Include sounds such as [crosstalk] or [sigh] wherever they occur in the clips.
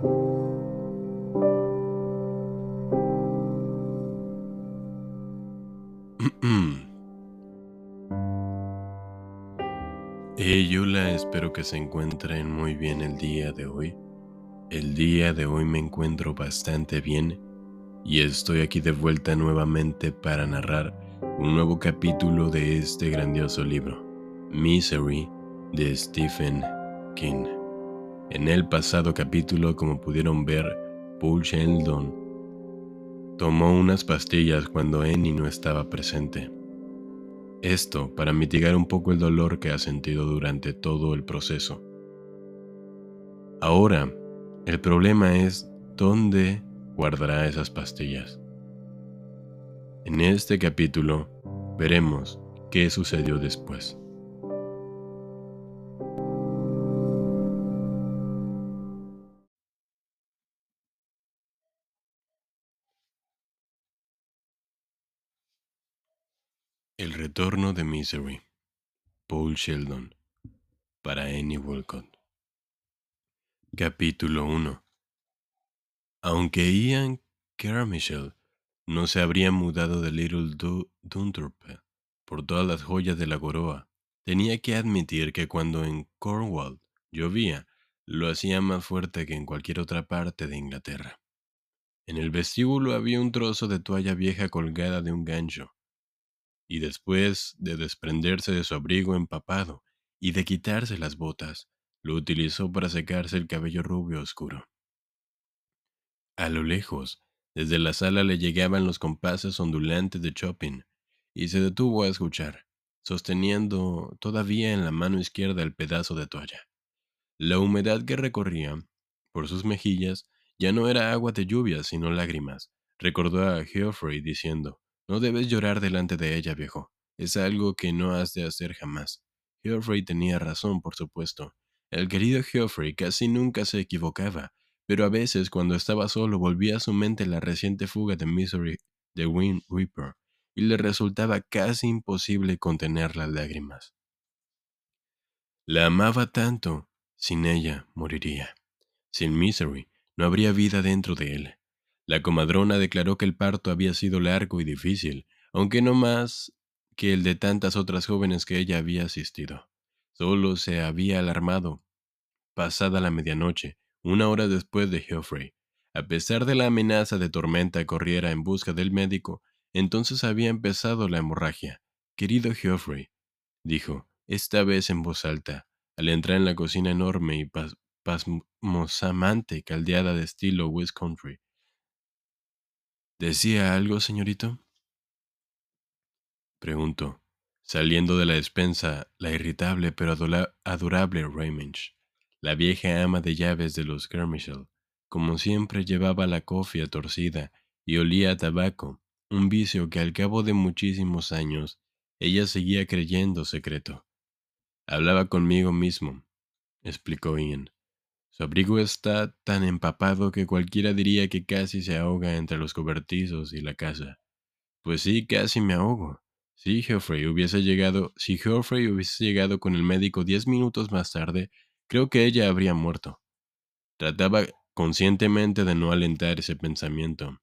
[clears throat] Hey, hola, espero que se encuentren muy bien el día de hoy. El día de hoy me encuentro bastante bien y estoy aquí de vuelta nuevamente para narrar un nuevo capítulo de este grandioso libro, Misery, de Stephen King. En el pasado capítulo, como pudieron ver, Paul Sheldon tomó unas pastillas cuando Annie no estaba presente. Esto para mitigar un poco el dolor que ha sentido durante todo el proceso. Ahora, el problema es dónde guardará esas pastillas. En este capítulo veremos qué sucedió después. Retorno de Misery. Paul Sheldon. Para Annie Walcott. Capítulo 1. Aunque Ian Carmichael no se habría mudado de Little Dunthorpe por todas las joyas de la Goroa, tenía que admitir que cuando en Cornwall llovía, lo hacía más fuerte que en cualquier otra parte de Inglaterra. En el vestíbulo había un trozo de toalla vieja colgada de un gancho, y después de desprenderse de su abrigo empapado y de quitarse las botas, lo utilizó para secarse el cabello rubio oscuro. A lo lejos, desde la sala le llegaban los compases ondulantes de Chopin, y se detuvo a escuchar, sosteniendo todavía en la mano izquierda el pedazo de toalla. La humedad que recorría por sus mejillas ya no era agua de lluvia, sino lágrimas. Recordó a Geoffrey diciendo, no debes llorar delante de ella, viejo. Es algo que no has de hacer jamás. Geoffrey tenía razón, por supuesto. El querido Geoffrey casi nunca se equivocaba, pero a veces cuando estaba solo volvía a su mente la reciente fuga de Misery de Wind Reaper, y le resultaba casi imposible contener las lágrimas. La amaba tanto, sin ella moriría. Sin Misery no habría vida dentro de él. La comadrona declaró que el parto había sido largo y difícil, aunque no más que el de tantas otras jóvenes que ella había asistido. Solo se había alarmado, pasada la medianoche, una hora después de Geoffrey. A pesar de la amenaza de tormenta corriera en busca del médico, entonces había empezado la hemorragia. Querido Geoffrey, dijo, esta vez en voz alta, al entrar en la cocina enorme y pasmosamente caldeada de estilo West Country, ¿Decía algo, señorito? Preguntó, saliendo de la despensa la irritable pero adorable Raymonch, la vieja ama de llaves de los Kermichel. Como siempre llevaba la cofia torcida y olía a tabaco, un vicio que al cabo de muchísimos años ella seguía creyendo secreto. Hablaba conmigo mismo, explicó Ian, su abrigo está tan empapado que cualquiera diría que casi se ahoga entre los cobertizos y la casa. Pues sí, casi me ahogo. Si Geoffrey hubiese llegado, si Geoffrey hubiese llegado con el médico diez minutos más tarde, creo que ella habría muerto. Trataba conscientemente de no alentar ese pensamiento,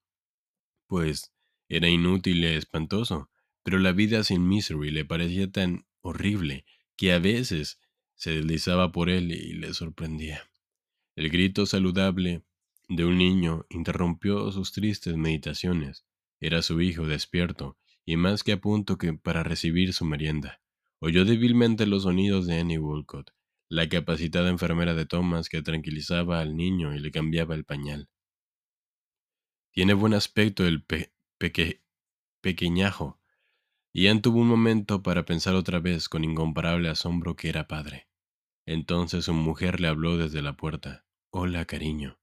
pues era inútil y espantoso, pero la vida sin Misery le parecía tan horrible que a veces se deslizaba por él y le sorprendía. El grito saludable de un niño interrumpió sus tristes meditaciones. Era su hijo despierto y más que a punto que para recibir su merienda. Oyó débilmente los sonidos de Annie Walcott, la capacitada enfermera de Thomas que tranquilizaba al niño y le cambiaba el pañal. Tiene buen aspecto el pequeñajo. Ian tuvo un momento para pensar otra vez con incomparable asombro que era padre. Entonces su mujer le habló desde la puerta. Hola, cariño.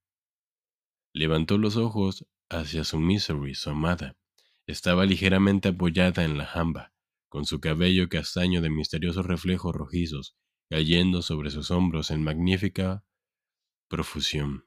Levantó los ojos hacia su Misery, su amada. Estaba ligeramente apoyada en la jamba, con su cabello castaño de misteriosos reflejos rojizos cayendo sobre sus hombros en magnífica profusión.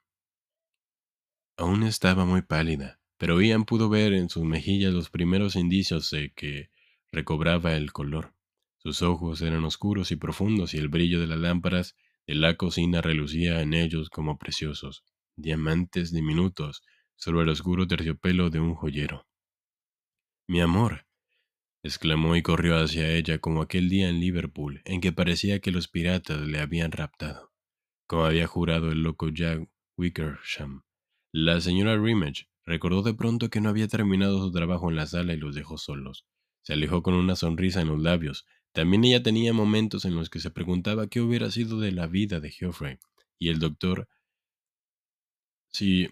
Aún estaba muy pálida, pero Ian pudo ver en sus mejillas los primeros indicios de que recobraba el color. Sus ojos eran oscuros y profundos y el brillo de las lámparas de la cocina relucía en ellos como preciosos. diamantes diminutos sobre el oscuro terciopelo de un joyero. Mi amor, exclamó y corrió hacia ella como aquel día en Liverpool en que parecía que los piratas le habían raptado, como había jurado el loco Jack Wickersham. La señora Rimmage recordó de pronto que no había terminado su trabajo en la sala y los dejó solos. Se alejó con una sonrisa en los labios. También ella tenía momentos en los que se preguntaba qué hubiera sido de la vida de Geoffrey y el doctor si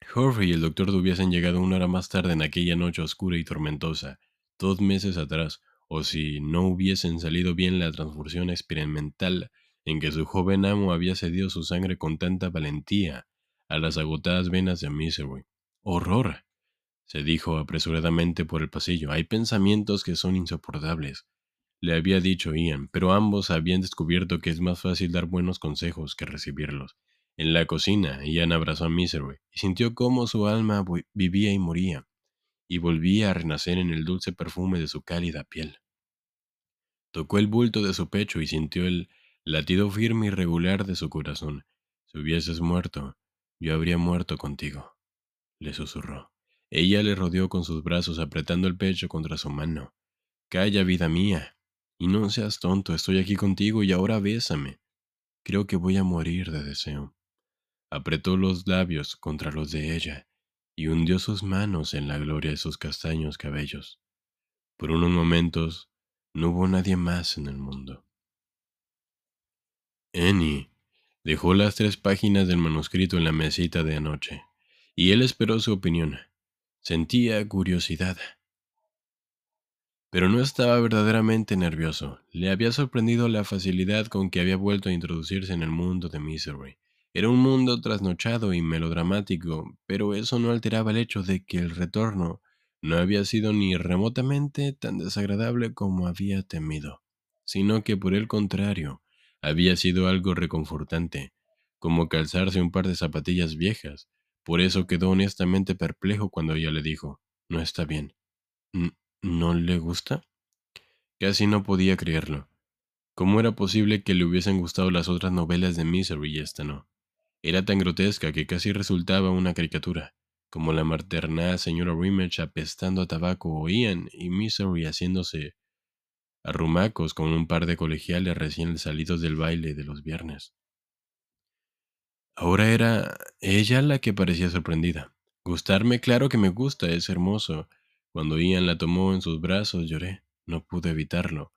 Geoffrey y el doctor hubiesen llegado una hora más tarde en aquella noche oscura y tormentosa, dos meses atrás, o si no hubiesen salido bien la transfusión experimental en que su joven amo había cedido su sangre con tanta valentía a las agotadas venas de Misery. ¡Horror! se dijo apresuradamente por el pasillo. Hay pensamientos que son insoportables. Le había dicho Ian, pero ambos habían descubierto que es más fácil dar buenos consejos que recibirlos. En la cocina, Ian abrazó a Misery y sintió cómo su alma vivía y moría, y volvía a renacer en el dulce perfume de su cálida piel. Tocó el bulto de su pecho y sintió el latido firme y regular de su corazón. Si hubieses muerto, yo habría muerto contigo, le susurró. Ella le rodeó con sus brazos apretando el pecho contra su mano. Calla, vida mía, y no seas tonto, estoy aquí contigo y ahora bésame. Creo que voy a morir de deseo. Apretó los labios contra los de ella y hundió sus manos en la gloria de sus castaños cabellos. Por unos momentos no hubo nadie más en el mundo. Annie dejó las tres páginas del manuscrito en la mesita de anoche, y él esperó su opinión. Sentía curiosidad. Pero no estaba verdaderamente nervioso. Le había sorprendido la facilidad con que había vuelto a introducirse en el mundo de Misery era un mundo trasnochado y melodramático, pero eso no alteraba el hecho de que el retorno no había sido ni remotamente tan desagradable como había temido, sino que por el contrario, había sido algo reconfortante, como calzarse un par de zapatillas viejas. Por eso quedó honestamente perplejo cuando ella le dijo, no está bien. ¿No le gusta? Casi no podía creerlo. ¿Cómo era posible que le hubiesen gustado las otras novelas de Misery y esta no? Era tan grotesca que casi resultaba una caricatura, como la maternal señora Rimmage apestando a tabaco oían y Misery haciéndose arrumacos con un par de colegiales recién salidos del baile de los viernes. Ahora era ella la que parecía sorprendida. Gustarme, claro que me gusta, es hermoso. Cuando Ian la tomó en sus brazos lloré, no pude evitarlo.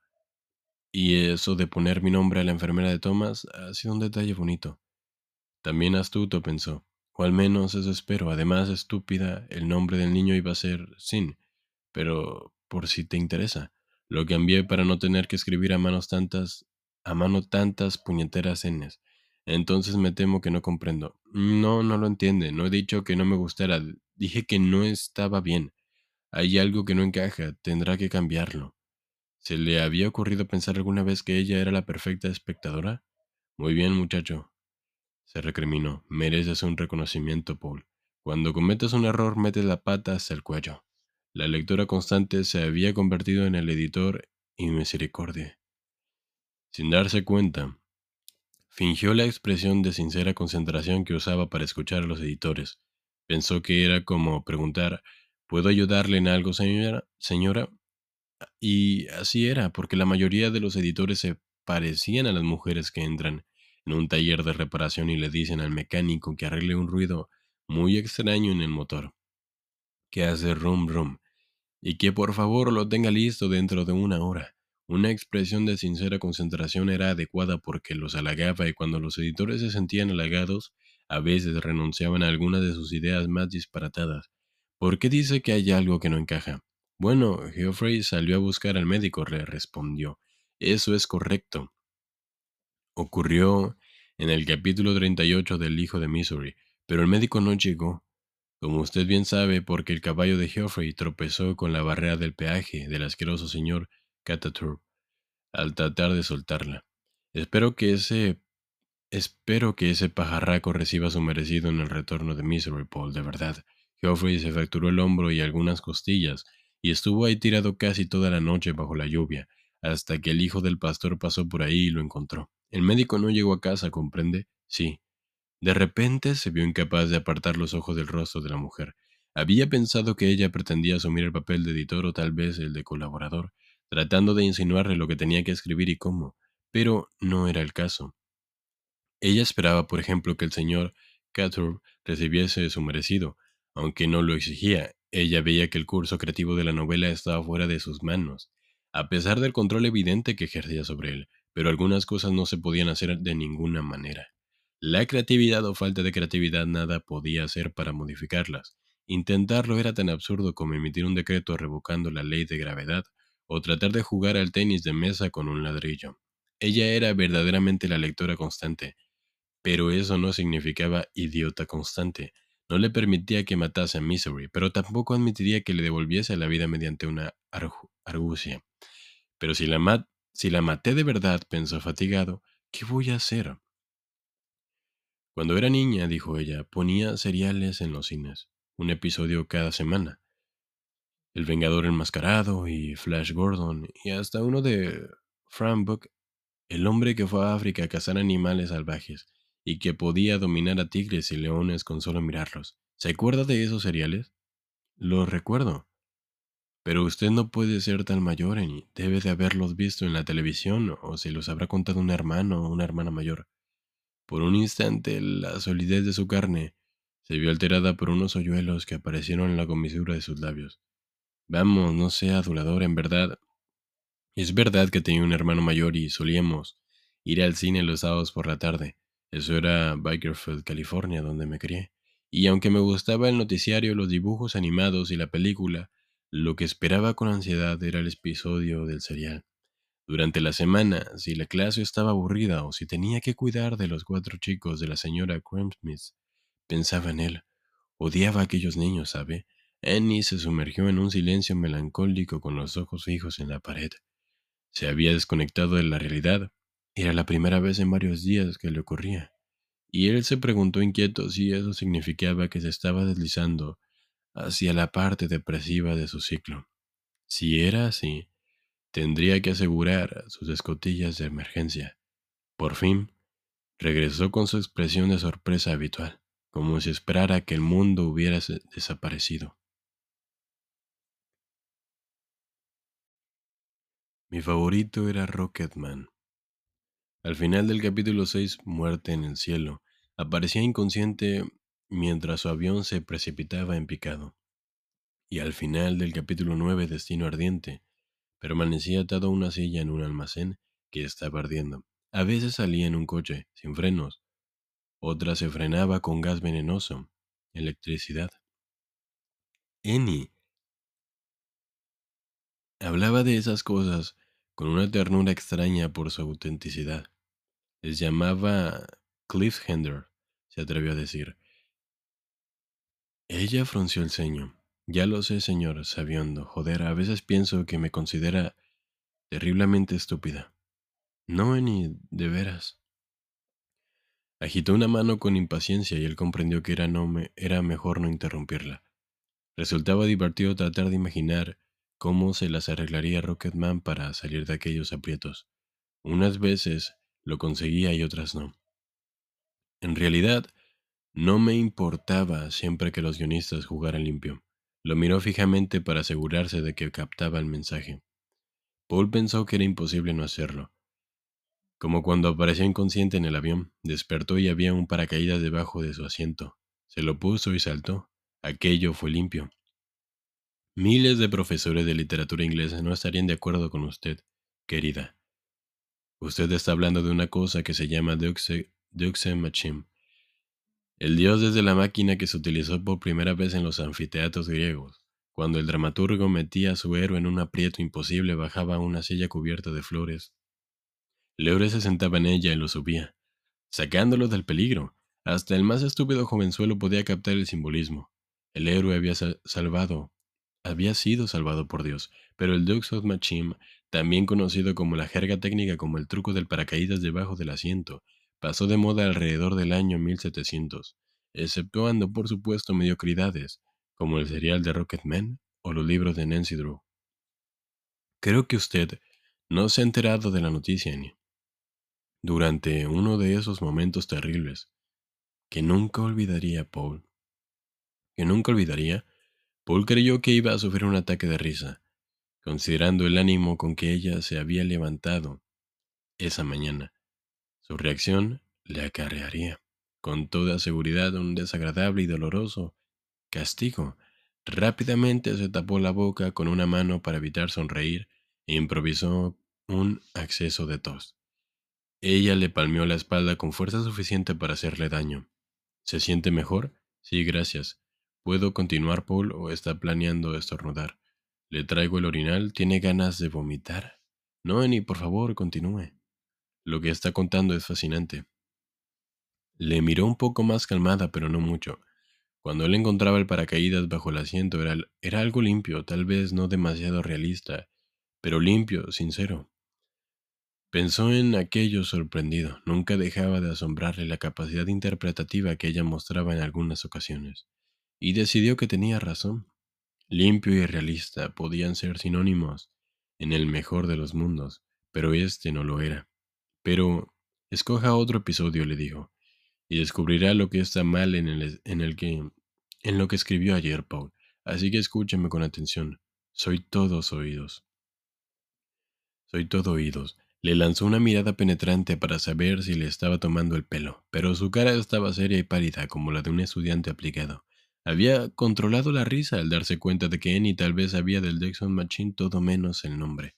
Y eso de poner mi nombre a la enfermera de Thomas ha sido un detalle bonito. También astuto, pensó. O al menos eso espero. Además, estúpida, el nombre del niño iba a ser Sin. Pero, por si te interesa, lo cambié para no tener que escribir a manos tantas, a mano tantas puñeteras Ns. Entonces me temo que no comprendo. No, no lo entiende. No he dicho que no me gustara. Dije que no estaba bien. Hay algo que no encaja. Tendrá que cambiarlo. ¿Se le había ocurrido pensar alguna vez que ella era la perfecta espectadora? Muy bien, muchacho se recriminó. Mereces un reconocimiento, Paul. Cuando cometes un error, metes la pata hasta el cuello. La lectora constante se había convertido en el editor y misericordia. Sin darse cuenta, fingió la expresión de sincera concentración que usaba para escuchar a los editores. Pensó que era como preguntar ¿Puedo ayudarle en algo, señora? señora? Y así era, porque la mayoría de los editores se parecían a las mujeres que entran en un taller de reparación y le dicen al mecánico que arregle un ruido muy extraño en el motor, que hace rum rum, y que por favor lo tenga listo dentro de una hora. Una expresión de sincera concentración era adecuada porque los halagaba y cuando los editores se sentían halagados, a veces renunciaban a algunas de sus ideas más disparatadas. ¿Por qué dice que hay algo que no encaja? Bueno, Geoffrey salió a buscar al médico, le respondió. Eso es correcto. Ocurrió en el capítulo 38 del Hijo de Missouri, pero el médico no llegó, como usted bien sabe, porque el caballo de Geoffrey tropezó con la barrera del peaje del asqueroso señor Cataturb al tratar de soltarla. Espero que ese espero que ese pajarraco reciba su merecido en el retorno de Misery Paul, de verdad. Geoffrey se fracturó el hombro y algunas costillas, y estuvo ahí tirado casi toda la noche bajo la lluvia, hasta que el hijo del pastor pasó por ahí y lo encontró. El médico no llegó a casa, ¿comprende? Sí. De repente se vio incapaz de apartar los ojos del rostro de la mujer. Había pensado que ella pretendía asumir el papel de editor o tal vez el de colaborador, tratando de insinuarle lo que tenía que escribir y cómo, pero no era el caso. Ella esperaba, por ejemplo, que el señor Catur recibiese su merecido, aunque no lo exigía. Ella veía que el curso creativo de la novela estaba fuera de sus manos, a pesar del control evidente que ejercía sobre él, pero algunas cosas no se podían hacer de ninguna manera. La creatividad o falta de creatividad nada podía hacer para modificarlas. Intentarlo era tan absurdo como emitir un decreto revocando la ley de gravedad o tratar de jugar al tenis de mesa con un ladrillo. Ella era verdaderamente la lectora constante, pero eso no significaba idiota constante. No le permitía que matase a Misery, pero tampoco admitiría que le devolviese la vida mediante una argucia. Pero si la, si la maté de verdad, pensó fatigado, ¿qué voy a hacer? Cuando era niña, dijo ella, ponía seriales en los cines, un episodio cada semana. El Vengador Enmascarado y Flash Gordon y hasta uno de Frank Book, el hombre que fue a África a cazar animales salvajes y que podía dominar a tigres y leones con solo mirarlos. ¿Se acuerda de esos seriales? Lo recuerdo. Pero usted no puede ser tan mayor y debe de haberlos visto en la televisión o se los habrá contado un hermano o una hermana mayor. Por un instante la solidez de su carne se vio alterada por unos hoyuelos que aparecieron en la comisura de sus labios. Vamos, no sea adulador, en verdad. Es verdad que tenía un hermano mayor y solíamos ir al cine los sábados por la tarde. Eso era Bakerfield, California, donde me crié. Y aunque me gustaba el noticiario, los dibujos animados y la película, lo que esperaba con ansiedad era el episodio del serial. Durante la semana, si la clase estaba aburrida o si tenía que cuidar de los cuatro chicos de la señora Cramsmith, pensaba en él. Odiaba a aquellos niños, ¿sabe? Annie se sumergió en un silencio melancólico con los ojos fijos en la pared. Se había desconectado de la realidad. Era la primera vez en varios días que le ocurría. Y él se preguntó inquieto si eso significaba que se estaba deslizando hacia la parte depresiva de su ciclo. Si era así, tendría que asegurar sus escotillas de emergencia. Por fin, regresó con su expresión de sorpresa habitual, como si esperara que el mundo hubiera desaparecido. Mi favorito era Rocketman. Al final del capítulo 6, Muerte en el cielo, aparecía inconsciente mientras su avión se precipitaba en picado. Y al final del capítulo 9, Destino ardiente, permanecía atado a una silla en un almacén que estaba ardiendo. A veces salía en un coche, sin frenos. Otra se frenaba con gas venenoso, electricidad. Eni hablaba de esas cosas con una ternura extraña por su autenticidad. Les llamaba Cliffhanger, se atrevió a decir. Ella frunció el ceño. Ya lo sé, señor sabiondo. Joder, a veces pienso que me considera terriblemente estúpida. No, ni de veras. Agitó una mano con impaciencia y él comprendió que era, no me, era mejor no interrumpirla. Resultaba divertido tratar de imaginar cómo se las arreglaría Rocketman para salir de aquellos aprietos. Unas veces lo conseguía y otras no. En realidad, no me importaba siempre que los guionistas jugaran limpio. Lo miró fijamente para asegurarse de que captaba el mensaje. Paul pensó que era imposible no hacerlo. Como cuando apareció inconsciente en el avión, despertó y había un paracaídas debajo de su asiento. Se lo puso y saltó. Aquello fue limpio. Miles de profesores de literatura inglesa no estarían de acuerdo con usted, querida. Usted está hablando de una cosa que se llama Deux Machine. El dios desde la máquina que se utilizó por primera vez en los anfiteatros griegos. Cuando el dramaturgo metía a su héroe en un aprieto imposible, bajaba a una silla cubierta de flores. El se sentaba en ella y lo subía, sacándolo del peligro. Hasta el más estúpido jovenzuelo podía captar el simbolismo. El héroe había salvado había sido salvado por Dios, pero el Dux of Machim, también conocido como la jerga técnica como el truco del paracaídas debajo del asiento, pasó de moda alrededor del año 1700, exceptuando por supuesto mediocridades, como el serial de Rocketman o los libros de Nancy Drew. Creo que usted no se ha enterado de la noticia, ni Durante uno de esos momentos terribles, que nunca olvidaría Paul. Que nunca olvidaría, Paul creyó que iba a sufrir un ataque de risa, considerando el ánimo con que ella se había levantado esa mañana. Su reacción le acarrearía, con toda seguridad, un desagradable y doloroso castigo. Rápidamente se tapó la boca con una mano para evitar sonreír e improvisó un acceso de tos. Ella le palmeó la espalda con fuerza suficiente para hacerle daño. ¿Se siente mejor? Sí, gracias. ¿Puedo continuar, Paul, o está planeando estornudar? Le traigo el orinal. ¿Tiene ganas de vomitar? No, Annie, por favor, continúe. Lo que está contando es fascinante. Le miró un poco más calmada, pero no mucho. Cuando él encontraba el paracaídas bajo el asiento era algo limpio, tal vez no demasiado realista, pero limpio, sincero. Pensó en aquello sorprendido. Nunca dejaba de asombrarle la capacidad interpretativa que ella mostraba en algunas ocasiones. Y decidió que tenía razón. Limpio y realista podían ser sinónimos en el mejor de los mundos, pero este no lo era. Pero escoja otro episodio, le dijo, y descubrirá lo que está mal en, el, en, el que, en lo que escribió ayer Paul. Así que escúcheme con atención. Soy todos oídos. Soy todo oídos. Le lanzó una mirada penetrante para saber si le estaba tomando el pelo, pero su cara estaba seria y pálida como la de un estudiante aplicado. Había controlado la risa al darse cuenta de que Annie tal vez sabía del Dexon Machine todo menos el nombre.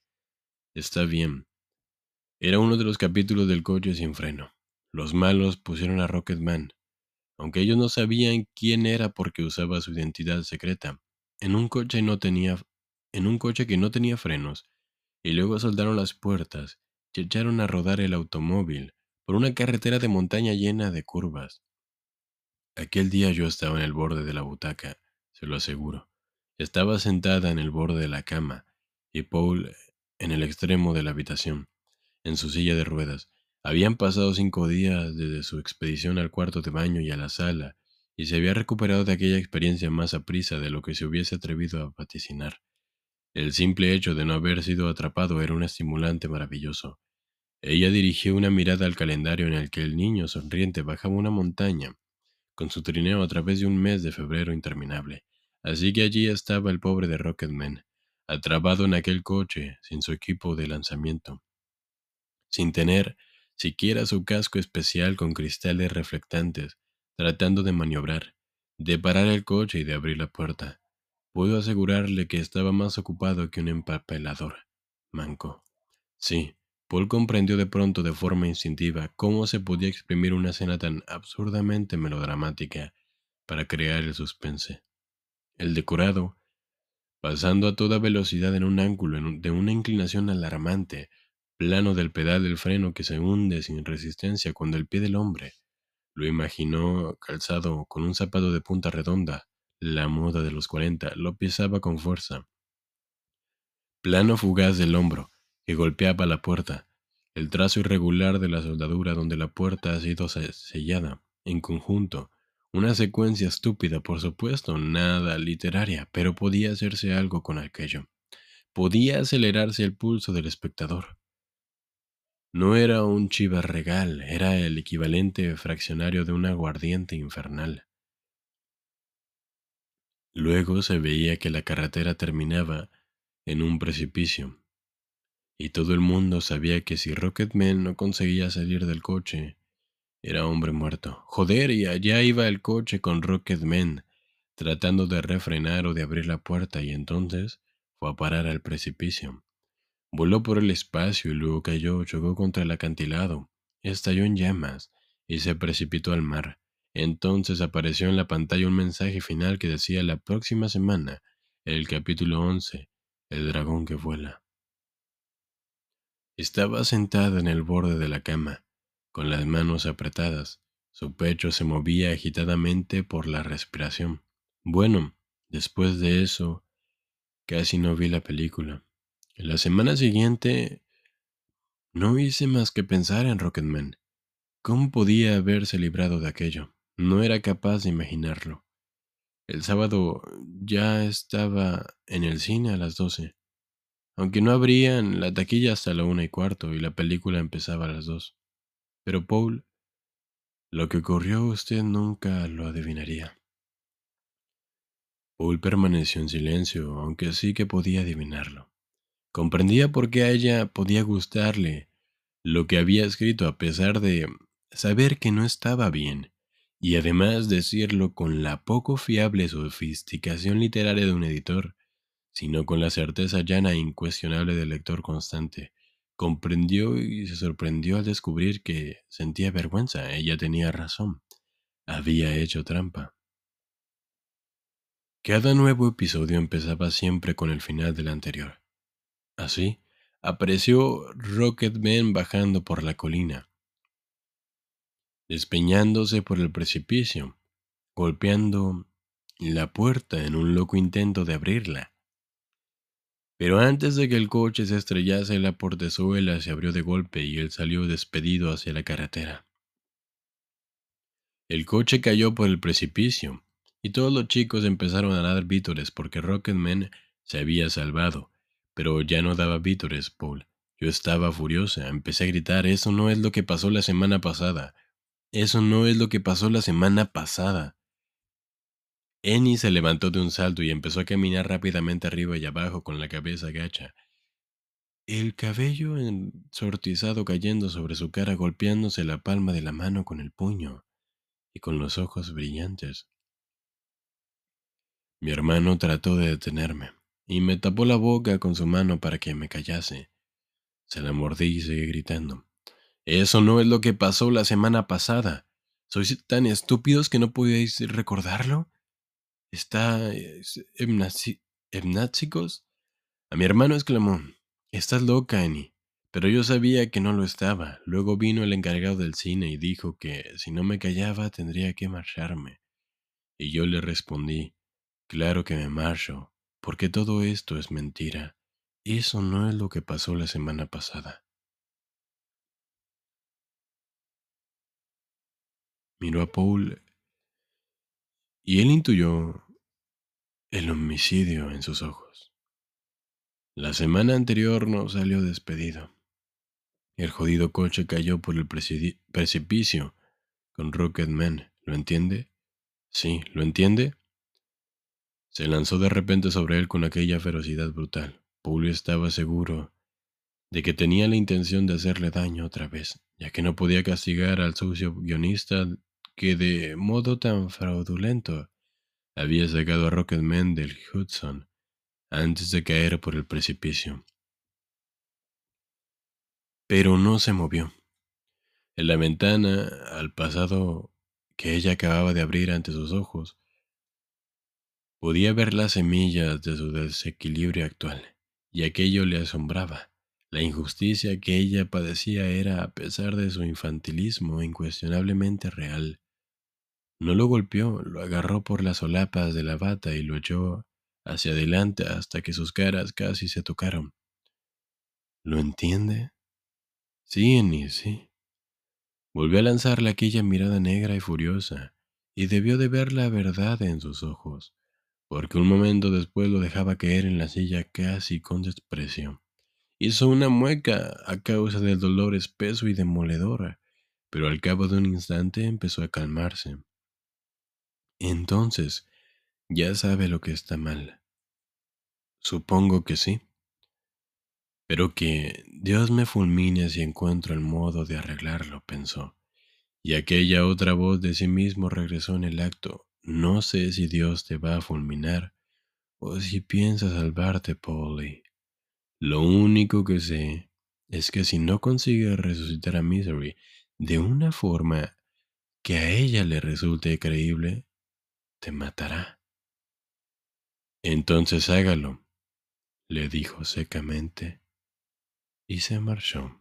Está bien. Era uno de los capítulos del coche sin freno. Los malos pusieron a Rocketman, aunque ellos no sabían quién era porque usaba su identidad secreta, en un coche no tenía en un coche que no tenía frenos, y luego soldaron las puertas echaron a rodar el automóvil por una carretera de montaña llena de curvas. Aquel día yo estaba en el borde de la butaca, se lo aseguro. Estaba sentada en el borde de la cama y Paul en el extremo de la habitación, en su silla de ruedas. Habían pasado cinco días desde su expedición al cuarto de baño y a la sala, y se había recuperado de aquella experiencia más a prisa de lo que se hubiese atrevido a vaticinar. El simple hecho de no haber sido atrapado era un estimulante maravilloso. Ella dirigió una mirada al calendario en el que el niño sonriente bajaba una montaña, con su trineo a través de un mes de febrero interminable. Así que allí estaba el pobre de Rocketman, atrapado en aquel coche, sin su equipo de lanzamiento, sin tener siquiera su casco especial con cristales reflectantes, tratando de maniobrar, de parar el coche y de abrir la puerta. Puedo asegurarle que estaba más ocupado que un empapelador. Manco. Sí, Paul comprendió de pronto de forma instintiva cómo se podía exprimir una escena tan absurdamente melodramática para crear el suspense. El decorado, pasando a toda velocidad en un ángulo de una inclinación alarmante, plano del pedal del freno que se hunde sin resistencia cuando el pie del hombre lo imaginó calzado con un zapato de punta redonda, la moda de los cuarenta, lo pisaba con fuerza. Plano fugaz del hombro, que golpeaba la puerta, el trazo irregular de la soldadura donde la puerta ha sido sellada, en conjunto, una secuencia estúpida, por supuesto, nada literaria, pero podía hacerse algo con aquello. Podía acelerarse el pulso del espectador. No era un regal, era el equivalente fraccionario de un aguardiente infernal. Luego se veía que la carretera terminaba en un precipicio, y todo el mundo sabía que si Rocketman no conseguía salir del coche, era hombre muerto. Joder, y allá iba el coche con Rocketman, tratando de refrenar o de abrir la puerta, y entonces fue a parar al precipicio. Voló por el espacio y luego cayó, chocó contra el acantilado, estalló en llamas y se precipitó al mar. Entonces apareció en la pantalla un mensaje final que decía la próxima semana, el capítulo 11, el dragón que vuela. Estaba sentada en el borde de la cama, con las manos apretadas. Su pecho se movía agitadamente por la respiración. Bueno, después de eso, casi no vi la película. La semana siguiente no hice más que pensar en Rocketman. ¿Cómo podía haberse librado de aquello? No era capaz de imaginarlo. El sábado ya estaba en el cine a las doce aunque no abrían la taquilla hasta la una y cuarto y la película empezaba a las dos. Pero Paul Lo que ocurrió usted nunca lo adivinaría. Paul permaneció en silencio, aunque sí que podía adivinarlo. Comprendía por qué a ella podía gustarle lo que había escrito a pesar de saber que no estaba bien, y además decirlo con la poco fiable sofisticación literaria de un editor, sino con la certeza llana e incuestionable del lector constante. Comprendió y se sorprendió al descubrir que sentía vergüenza. Ella tenía razón. Había hecho trampa. Cada nuevo episodio empezaba siempre con el final del anterior. Así, apareció Rocketman bajando por la colina, despeñándose por el precipicio, golpeando la puerta en un loco intento de abrirla. Pero antes de que el coche se estrellase, la portezuela se abrió de golpe y él salió despedido hacia la carretera. El coche cayó por el precipicio y todos los chicos empezaron a dar vítores porque Rocketman se había salvado, pero ya no daba vítores, Paul. Yo estaba furiosa, empecé a gritar, eso no es lo que pasó la semana pasada. Eso no es lo que pasó la semana pasada. Annie se levantó de un salto y empezó a caminar rápidamente arriba y abajo con la cabeza gacha. El cabello ensortizado cayendo sobre su cara, golpeándose la palma de la mano con el puño y con los ojos brillantes. Mi hermano trató de detenerme y me tapó la boca con su mano para que me callase. Se la mordí y seguí gritando. Eso no es lo que pasó la semana pasada. ¿Sois tan estúpidos que no podéis recordarlo? ¿Está hipnáticos? A mi hermano exclamó, Estás loca, Annie. Pero yo sabía que no lo estaba. Luego vino el encargado del cine y dijo que si no me callaba tendría que marcharme. Y yo le respondí, Claro que me marcho, porque todo esto es mentira. Eso no es lo que pasó la semana pasada. Miró a Paul y él intuyó el homicidio en sus ojos. La semana anterior no salió despedido. El jodido coche cayó por el precipicio con Rocketman. ¿Lo entiende? Sí, ¿lo entiende? Se lanzó de repente sobre él con aquella ferocidad brutal. Paul estaba seguro de que tenía la intención de hacerle daño otra vez, ya que no podía castigar al sucio guionista que de modo tan fraudulento había sacado a Rocketman del Hudson antes de caer por el precipicio. Pero no se movió. En la ventana, al pasado que ella acababa de abrir ante sus ojos, podía ver las semillas de su desequilibrio actual, y aquello le asombraba. La injusticia que ella padecía era, a pesar de su infantilismo, incuestionablemente real. No lo golpeó, lo agarró por las solapas de la bata y lo echó hacia adelante hasta que sus caras casi se tocaron. ¿Lo entiende? Sí, Annie, sí. Volvió a lanzarle aquella mirada negra y furiosa, y debió de ver la verdad en sus ojos, porque un momento después lo dejaba caer en la silla casi con desprecio. Hizo una mueca a causa del dolor espeso y demoledor, pero al cabo de un instante empezó a calmarse. Entonces, ya sabe lo que está mal. Supongo que sí. Pero que Dios me fulmine si encuentro el modo de arreglarlo, pensó. Y aquella otra voz de sí mismo regresó en el acto. No sé si Dios te va a fulminar o si piensa salvarte, Polly. Lo único que sé es que si no consigues resucitar a Misery de una forma que a ella le resulte creíble, te matará. Entonces hágalo, le dijo secamente, y se marchó.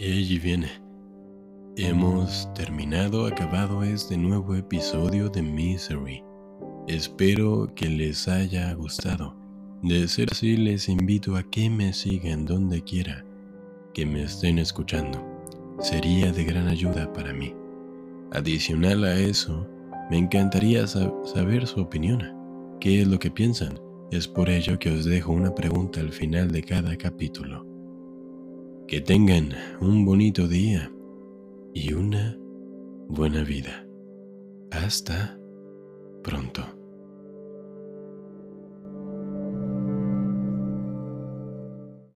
Y viene. Hemos terminado, acabado este nuevo episodio de Misery. Espero que les haya gustado. De ser así, les invito a que me sigan donde quiera que me estén escuchando. Sería de gran ayuda para mí. Adicional a eso, me encantaría saber su opinión. ¿Qué es lo que piensan? Es por ello que os dejo una pregunta al final de cada capítulo. Que tengan un bonito día y una buena vida. Hasta pronto.